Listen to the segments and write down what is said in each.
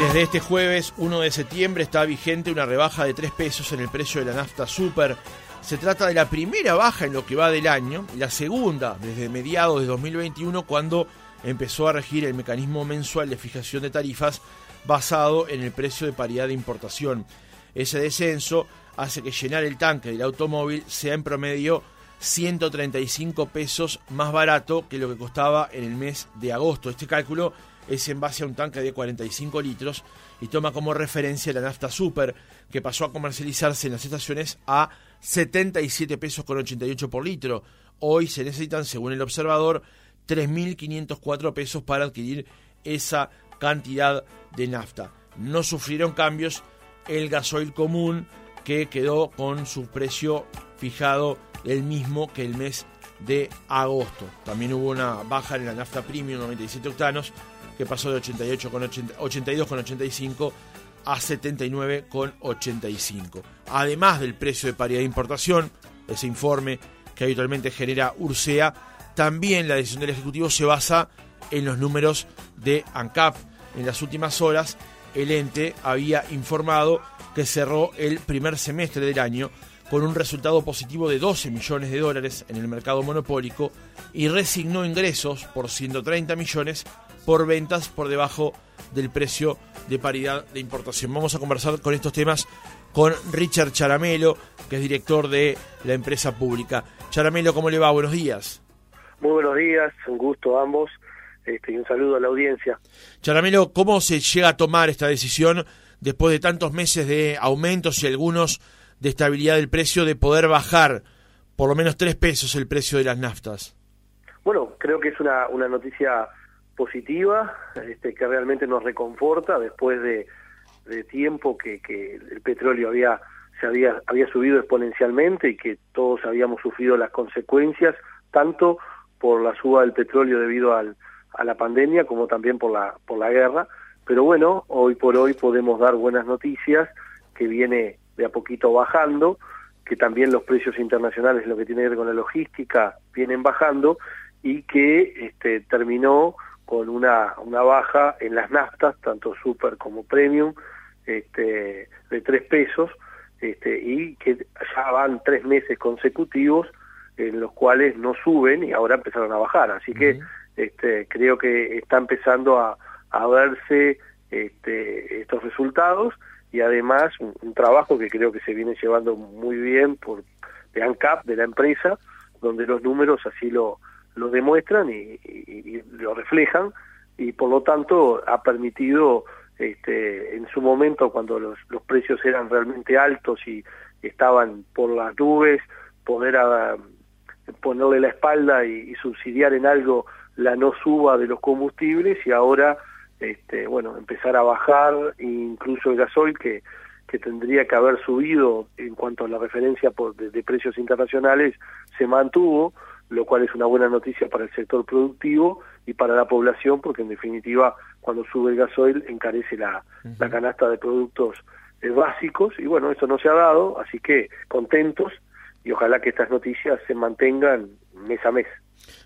desde este jueves 1 de septiembre está vigente una rebaja de 3 pesos en el precio de la nafta super. Se trata de la primera baja en lo que va del año la segunda desde mediados de 2021 cuando empezó a regir el mecanismo mensual de fijación de tarifas basado en el precio de paridad de importación. Ese descenso hace que llenar el tanque del automóvil sea en promedio 135 pesos más barato que lo que costaba en el mes de agosto. Este cálculo es en base a un tanque de 45 litros y toma como referencia la nafta super que pasó a comercializarse en las estaciones a 77 pesos con 88 por litro. Hoy se necesitan, según el observador, 3.504 pesos para adquirir esa cantidad de nafta. No sufrieron cambios el gasoil común que quedó con su precio fijado el mismo que el mes de agosto. También hubo una baja en la nafta premium 97 octanos que pasó de 88 con 82,85 a 79,85. Además del precio de paridad de importación, ese informe que habitualmente genera Ursea, también la decisión del Ejecutivo se basa en los números de ANCAP. En las últimas horas, el ente había informado que cerró el primer semestre del año con un resultado positivo de 12 millones de dólares en el mercado monopólico y resignó ingresos por 130 millones por ventas por debajo del precio de paridad de importación. Vamos a conversar con estos temas con Richard Charamelo, que es director de la empresa pública. Charamelo, ¿cómo le va? Buenos días. Muy buenos días, un gusto a ambos este, y un saludo a la audiencia. Charamelo, ¿cómo se llega a tomar esta decisión después de tantos meses de aumentos y algunos de estabilidad del precio de poder bajar por lo menos tres pesos el precio de las naftas? Bueno, creo que es una, una noticia positiva, este, que realmente nos reconforta después de, tiempo que, el petróleo había se había había subido exponencialmente y que todos habíamos sufrido las consecuencias tanto por la suba del petróleo debido al, a la pandemia como también por la por la guerra. Pero bueno hoy por hoy podemos dar buenas noticias que viene de a poquito bajando que también los precios internacionales lo que tiene que ver con la logística vienen bajando y que este, terminó con una, una baja en las naftas, tanto super como premium, este, de tres pesos, este, y que ya van tres meses consecutivos en los cuales no suben y ahora empezaron a bajar. Así que este, creo que está empezando a, a verse este, estos resultados y además un, trabajo que creo que se viene llevando muy bien por de ANCAP, de la empresa, donde los números así lo, lo demuestran y, lo reflejan y por lo tanto ha permitido este, en su momento cuando los, los precios eran realmente altos y estaban por las nubes poder a, ponerle la espalda y, subsidiar en algo la no suba de los combustibles y ahora este, bueno empezar a bajar incluso el gasoil que que tendría que haber subido en cuanto a la referencia por, de precios internacionales se mantuvo lo cual es una buena noticia para el sector productivo y para la población, porque en definitiva cuando sube el gasoil encarece la, la canasta de productos eh, básicos y bueno, eso no se ha dado, así que contentos y ojalá que estas noticias se mantengan mes a mes.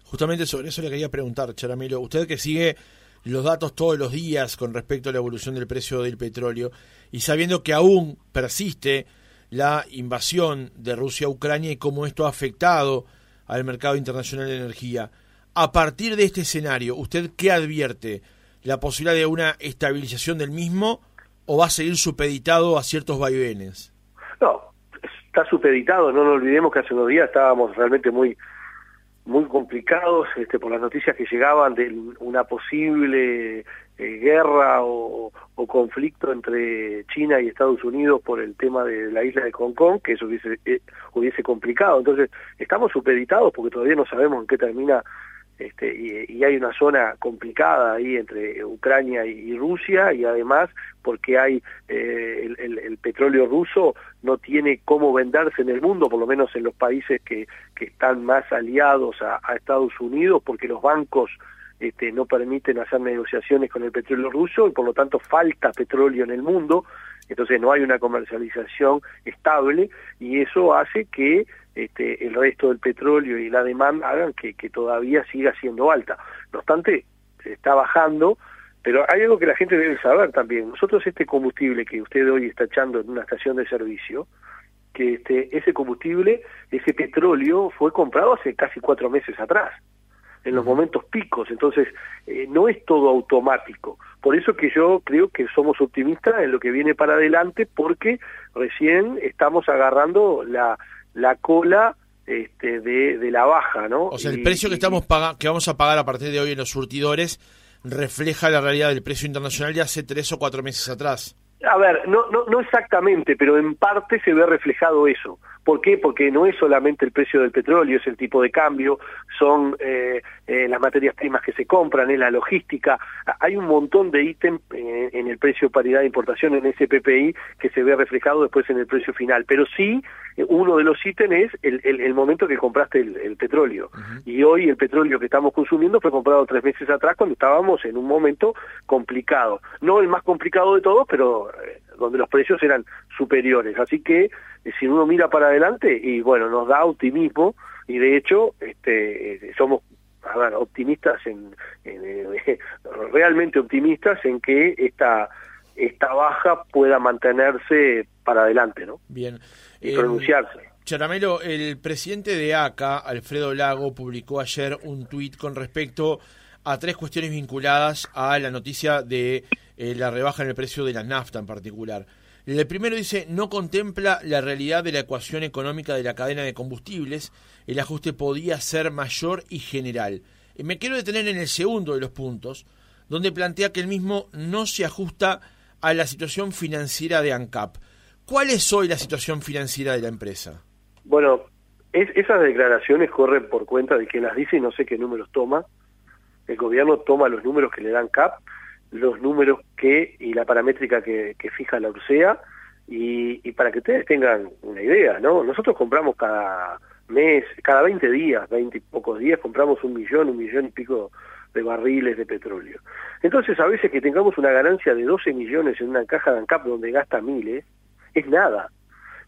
Justamente sobre eso le quería preguntar, Charamelo, usted que sigue los datos todos los días con respecto a la evolución del precio del petróleo y sabiendo que aún persiste la invasión de Rusia a Ucrania y cómo esto ha afectado al mercado internacional de energía. A partir de este escenario, ¿usted qué advierte? ¿La posibilidad de una estabilización del mismo o va a seguir supeditado a ciertos vaivenes? No, está supeditado, no nos olvidemos que hace unos días estábamos realmente muy muy complicados este, por las noticias que llegaban de una posible eh, guerra o, conflicto entre China y Estados Unidos por el tema de la isla de Hong Kong, que eso hubiese, eh, hubiese complicado. Entonces, estamos supeditados porque todavía no sabemos en qué termina este, y, hay una zona complicada ahí entre Ucrania y, Rusia y además porque hay eh, el, petróleo ruso no tiene cómo venderse en el mundo, por lo menos en los países que, que están más aliados a, Estados Unidos, porque los bancos este, no permiten hacer negociaciones con el petróleo ruso y por lo tanto falta petróleo en el mundo, entonces no hay una comercialización estable y eso hace que este, el resto del petróleo y la demanda hagan que, que todavía siga siendo alta. No obstante, está bajando Pero hay algo que la gente debe saber también. Nosotros este combustible que usted hoy está echando en una estación de servicio, que este, ese combustible, ese petróleo fue comprado hace casi cuatro meses atrás, en los momentos picos, entonces eh, no es todo automático. Por eso que yo creo que somos optimistas en lo que viene para adelante, porque recién estamos agarrando la, la cola este, de, de la baja, ¿no? O sea, el precio que estamos que vamos a pagar a partir de hoy en los surtidores refleja la realidad del precio internacional de hace tres o cuatro meses atrás. A ver, no, no, no exactamente, pero en parte se ve reflejado eso. ¿Por qué? Porque no es solamente el precio del petróleo, es el tipo de cambio, son eh, eh, las materias primas que se compran, es la logística. Hay un montón de ítems eh, en el precio paridad de importación en ese PPI que se ve reflejado después en el precio final. Pero sí, uno de los ítems es el, el, momento que compraste el, petróleo. Y hoy el petróleo que estamos consumiendo fue comprado tres meses atrás cuando estábamos en un momento complicado. No el más complicado de todos, pero donde los precios eran superiores. Así que eh, si uno mira para adelante, y bueno, nos da optimismo, y de hecho este, eh, somos a ver, optimistas, en, eh, realmente optimistas en que esta, esta baja pueda mantenerse para adelante, ¿no? Bien. Y pronunciarse. Charamelo, el presidente de ACA, Alfredo Lago, publicó ayer un tuit con respecto a tres cuestiones vinculadas a la noticia de la rebaja en el precio de la nafta en particular. El primero dice, no contempla la realidad de la ecuación económica de la cadena de combustibles, el ajuste podía ser mayor y general. Me quiero detener en el segundo de los puntos, donde plantea que el mismo no se ajusta a la situación financiera de ANCAP. ¿Cuál es hoy la situación financiera de la empresa? Bueno, esas declaraciones corren por cuenta de que las dice y no sé qué números toma. El gobierno toma los números que le dan CAP los números que y la paramétrica que, fija la URSEA y, para que ustedes tengan una idea, ¿no? Nosotros compramos cada mes, cada 20 días, 20 y pocos días, compramos un millón, un millón y pico de barriles de petróleo. Entonces, a veces que tengamos una ganancia de 12 millones en una caja de ANCAP donde gasta miles, es nada.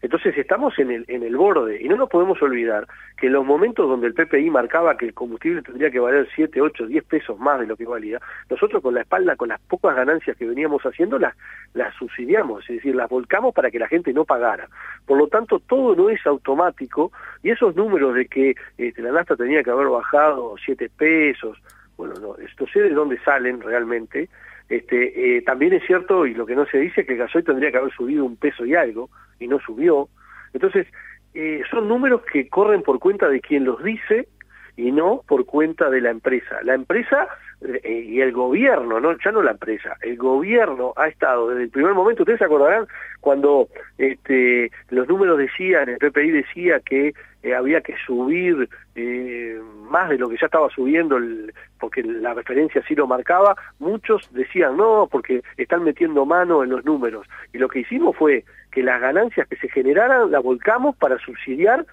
Entonces estamos en el, en el borde y no nos podemos olvidar que en los momentos donde el PPI marcaba que el combustible tendría que valer 7, 8, 10 pesos más de lo que valía, nosotros con la espalda, con las pocas ganancias que veníamos haciendo, las, las subsidiamos, es decir, las volcamos para que la gente no pagara. Por lo tanto, todo no es automático y esos números de que este, la nafta tenía que haber bajado 7 pesos, bueno, no, esto sé de dónde salen realmente, este, eh, también es cierto, y lo que no se dice, que el gasoil tendría que haber subido un peso y algo, y no subió. Entonces, eh, son números que corren por cuenta de quien los dice y no por cuenta de la empresa. La empresa eh, y el gobierno, no ya no la empresa, el gobierno ha estado desde el primer momento, ustedes se acordarán cuando este, los números decían, el PPI decía que eh, había que subir eh, más de lo que ya estaba subiendo, porque la referencia sí lo marcaba, muchos decían no, porque están metiendo mano en los números. Y lo que hicimos fue que las ganancias que se generaran las volcamos para subsidiar,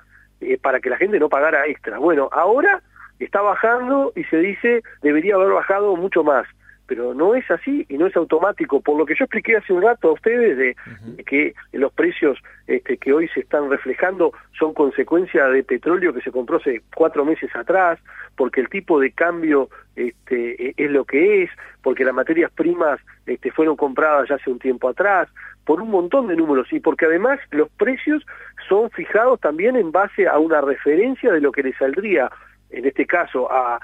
para que la gente no pagara extra. Bueno, ahora está bajando y se dice debería haber bajado mucho más pero no es así y no es automático. Por lo que yo expliqué hace un rato a ustedes de, que los precios este, que hoy se están reflejando son consecuencia de petróleo que se compró hace cuatro meses atrás, porque el tipo de cambio este, e, es lo que es, porque las materias primas este, fueron compradas ya hace un tiempo atrás, por un montón de números y porque además los precios son fijados también en base a una referencia de lo que le saldría en este caso a,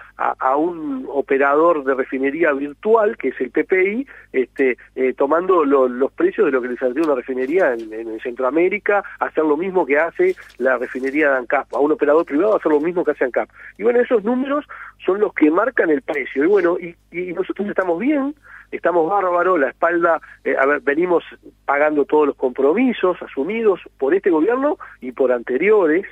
un operador de refinería virtual, que es el PPI, este, eh, tomando los precios de lo que le saldría una refinería en, en, Centroamérica, hacer lo mismo que hace la refinería de ANCAP, a un operador privado hacer lo mismo que hace ANCAP. Y bueno, esos números son los que marcan el precio. Y bueno, y, y nosotros estamos bien, estamos bárbaros, la espalda, eh, a ver, venimos pagando todos los compromisos asumidos por este gobierno y por anteriores,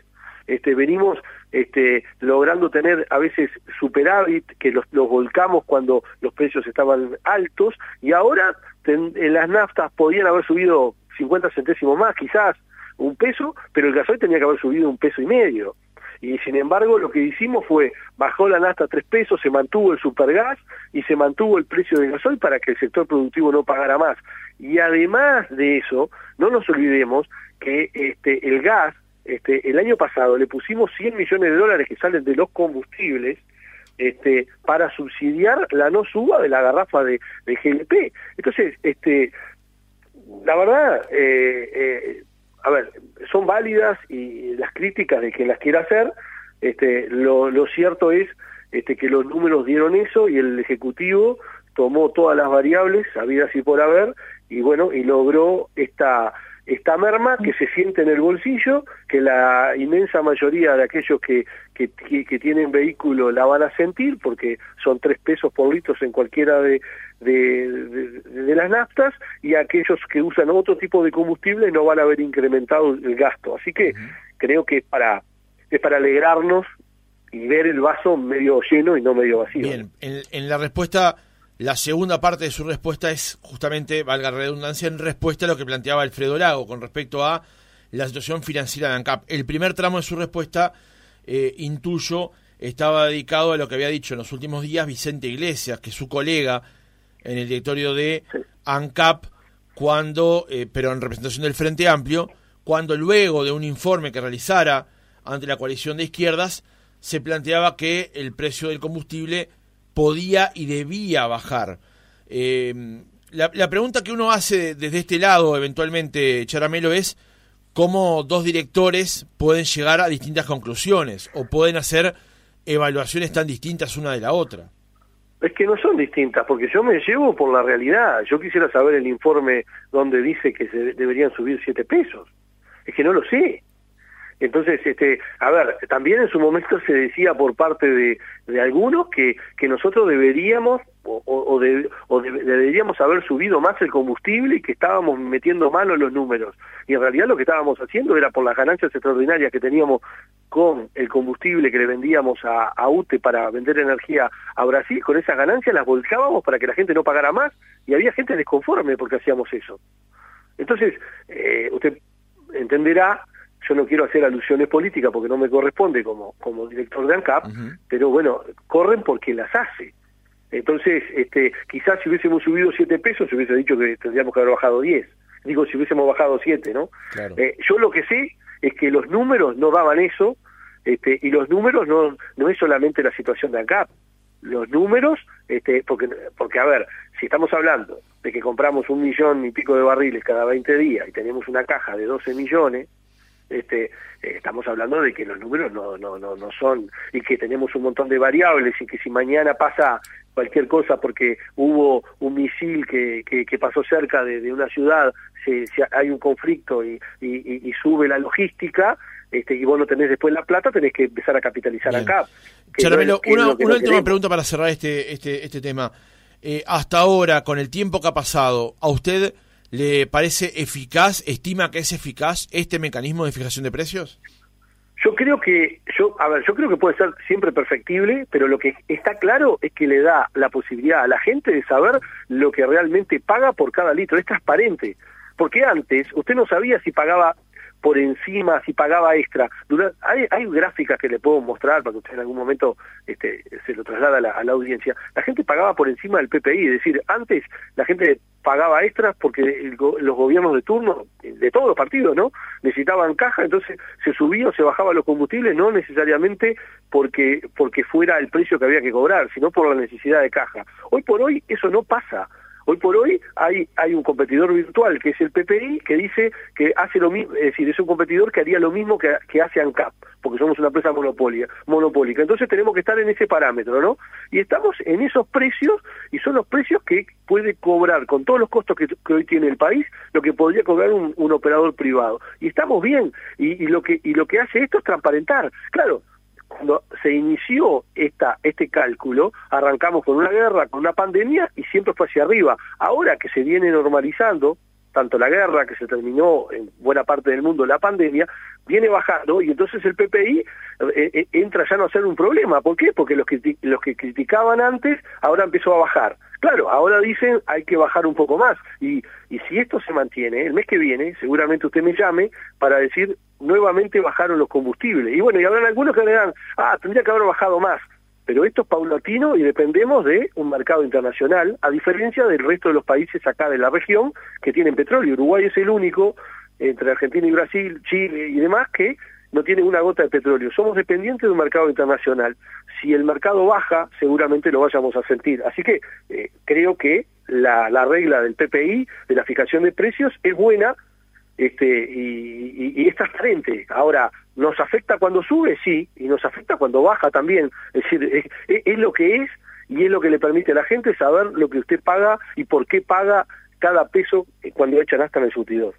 este, venimos este, logrando tener a veces superávit, que los, volcamos cuando los precios estaban altos, y ahora en las naftas podían haber subido 50 centésimos más, quizás un peso, pero el gasoil tenía que haber subido un peso y medio. Y sin embargo lo que hicimos fue, bajó la nafta a tres pesos, se mantuvo el supergas y se mantuvo el precio del gasoil para que el sector productivo no pagara más. Y además de eso, no nos olvidemos que este, el gas este, el año pasado le pusimos 100 millones de dólares que salen de los combustibles este, para subsidiar la no suba de la garrafa de, de GLP. Entonces, este, la verdad, eh, eh, a ver, son válidas y las críticas de quien las quiera hacer, este, lo, cierto es este, que los números dieron eso y el Ejecutivo tomó todas las variables, habidas y por haber, y bueno, y logró esta esta merma que se siente en el bolsillo, que la inmensa mayoría de aquellos que, que, que, tienen vehículo la van a sentir, porque son tres pesos por litro en cualquiera de, de, de, las naftas, y aquellos que usan otro tipo de combustible no van a haber incrementado el gasto. Así que creo que es para, es para alegrarnos y ver el vaso medio lleno y no medio vacío. Bien, en, en la respuesta la segunda parte de su respuesta es justamente, valga la redundancia, en respuesta a lo que planteaba Alfredo Lago con respecto a la situación financiera de ANCAP. El primer tramo de su respuesta, eh, intuyo, estaba dedicado a lo que había dicho en los últimos días Vicente Iglesias, que es su colega en el directorio de ANCAP, cuando, eh, pero en representación del Frente Amplio, cuando luego de un informe que realizara ante la coalición de izquierdas, se planteaba que el precio del combustible podía y debía bajar. Eh, la, pregunta que uno hace desde este lado, eventualmente, Charamelo, es cómo dos directores pueden llegar a distintas conclusiones o pueden hacer evaluaciones tan distintas una de la otra. Es que no son distintas, porque yo me llevo por la realidad. Yo quisiera saber el informe donde dice que se deberían subir siete pesos. Es que no lo sé. Entonces, este, a ver, también en su momento se decía por parte de, de algunos que, que nosotros deberíamos o, o, o deberíamos haber subido más el combustible y que estábamos metiendo mano los números. Y en realidad lo que estábamos haciendo era por las ganancias extraordinarias que teníamos con el combustible que le vendíamos a, a UTE para vender energía a Brasil, con esas ganancias las volcábamos para que la gente no pagara más y había gente desconforme porque hacíamos eso. Entonces, eh, usted entenderá yo no quiero hacer alusiones políticas porque no me corresponde como, como director de ANCAP, pero bueno, corren porque las hace. Entonces, este, quizás si hubiésemos subido siete pesos, se hubiese dicho que tendríamos que haber bajado 10. Digo, si hubiésemos bajado siete, ¿no? Eh, yo lo que sé es que los números no daban eso, este, y los números no, no es solamente la situación de ANCAP. Los números, este, porque, porque a ver, si estamos hablando de que compramos un millón y pico de barriles cada 20 días y tenemos una caja de 12 millones, este, eh, estamos hablando de que los números no, no, no, no son, y que tenemos un montón de variables, y que si mañana pasa cualquier cosa porque hubo un misil que, que, pasó cerca de, una ciudad, si, hay un conflicto y, y, sube la logística, este, y vos no tenés después la plata, tenés que empezar a capitalizar acá. Charamelo, una, una última pregunta para cerrar este, este, este tema. Eh, hasta ahora, con el tiempo que ha pasado, ¿a usted ¿Le parece eficaz, estima que es eficaz este mecanismo de fijación de precios? Yo creo que, yo, a ver, yo creo que puede ser siempre perfectible, pero lo que está claro es que le da la posibilidad a la gente de saber lo que realmente paga por cada litro. Es transparente. Porque antes usted no sabía si pagaba por encima, si pagaba extra. hay, hay gráficas que le puedo mostrar para que usted en algún momento este, se lo traslada a la, audiencia. La gente pagaba por encima del PPI, es decir, antes la gente pagaba extras porque los gobiernos de turno, de todos los partidos, ¿no? Necesitaban caja, entonces se subía o se bajaba los combustibles, no necesariamente porque, porque fuera el precio que había que cobrar, sino por la necesidad de caja. Hoy por hoy eso no pasa. Hoy por hoy hay, un competidor virtual que es el PPI que dice que hace lo mismo, es decir, es un competidor que haría lo mismo que, hace ANCAP, porque somos una empresa monopólica. Entonces tenemos que estar en ese parámetro, ¿no? Y estamos en esos precios y son los precios que puede cobrar con todos los costos que, hoy tiene el país, lo que podría cobrar un, operador privado. Y estamos bien, y, lo que, y lo que hace esto es transparentar. Claro, cuando se inició este cálculo, arrancamos con una guerra, con una pandemia y siempre fue hacia arriba. Ahora que se viene normalizando, tanto la guerra que se terminó en buena parte del mundo, la pandemia, viene bajando y entonces el PPI eh, eh, entra ya no a ser un problema. ¿Por qué? Porque los que, los que criticaban antes ahora empezó a bajar. Claro, ahora dicen hay que bajar un poco más y, y si esto se mantiene, el mes que viene seguramente usted me llame para decir nuevamente bajaron los combustibles. Y bueno, y habrán algunos que dirán, ah, tendría que haber bajado más. Pero esto es paulatino y dependemos de un mercado internacional, a diferencia del resto de los países acá de la región que tienen petróleo. Uruguay es el único, entre Argentina y Brasil, Chile y demás, que no tiene una gota de petróleo. Somos dependientes de un mercado internacional. Si el mercado baja, seguramente lo vayamos a sentir. Así que eh, creo que la, la regla del PPI, de la fijación de precios, es buena este, y, y, es transparente. Ahora, ¿nos afecta cuando sube? Sí, y nos afecta cuando baja también. Es decir, es, lo que es y es lo que le permite a la gente saber lo que usted paga y por qué paga cada peso cuando echan hasta en el surtidor.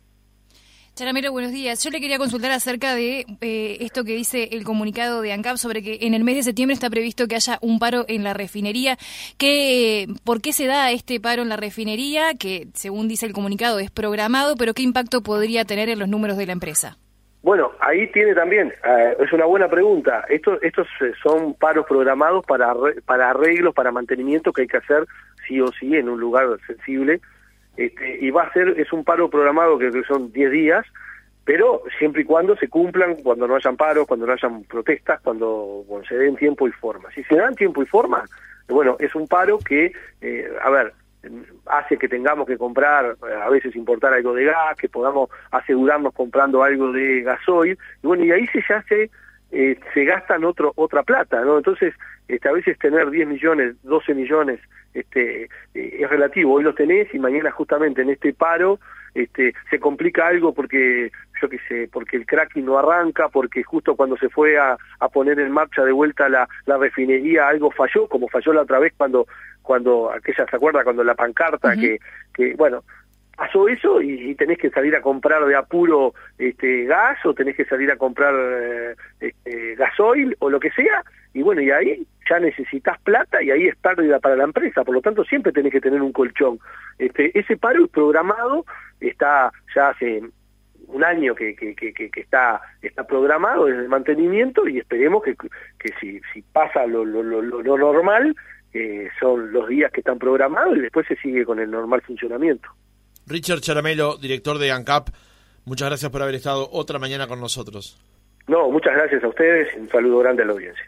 Charamero, buenos días. Yo le quería consultar acerca de eh, esto que dice el comunicado de ANCAP sobre que en el mes de septiembre está previsto que haya un paro en la refinería. ¿Qué, ¿Por qué se da este paro en la refinería? Que según dice el comunicado es programado, pero ¿qué impacto podría tener en los números de la empresa? Bueno, ahí tiene también, eh, es una buena pregunta. Estos, estos eh, son paros programados para, para arreglos, para mantenimiento que hay que hacer sí o sí en un lugar sensible este, y va a ser, es un paro programado que son 10 días, pero siempre y cuando se cumplan, cuando no hayan paros, cuando no hayan protestas, cuando, se den tiempo y forma. Si se dan tiempo y forma, bueno, es un paro que, eh, a ver, hace que tengamos que comprar, a veces importar algo de gas, que podamos asegurarnos comprando algo de gasoil, y bueno, y ahí se ya se, eh, se gastan otro, otra plata, ¿no? Entonces, este, a veces tener 10 millones, 12 millones, este, eh, es relativo, hoy los tenés y mañana justamente en este paro este, se complica algo porque, yo qué sé, porque el cracking no arranca, porque justo cuando se fue a, a poner en marcha de vuelta la, la, refinería algo falló, como falló la otra vez cuando, cuando aquella, ¿se acuerda? Cuando la pancarta, que, que, bueno, pasó eso y, tenés que salir a comprar de apuro este gas o tenés que salir a comprar eh, este, gasoil o lo que sea y bueno y ahí ya necesitas plata y ahí es pérdida para la empresa, por lo tanto siempre tenés que tener un colchón. Este, ese paro programado, está ya hace un año que, que, que, que, está está programado desde el mantenimiento y esperemos que, que si, si pasa lo, lo, lo, lo normal, eh, son los días que están programados y después se sigue con el normal funcionamiento. Richard Charamelo, director de ANCAP, muchas gracias por haber estado otra mañana con nosotros. No, muchas gracias a ustedes y un saludo grande a la audiencia.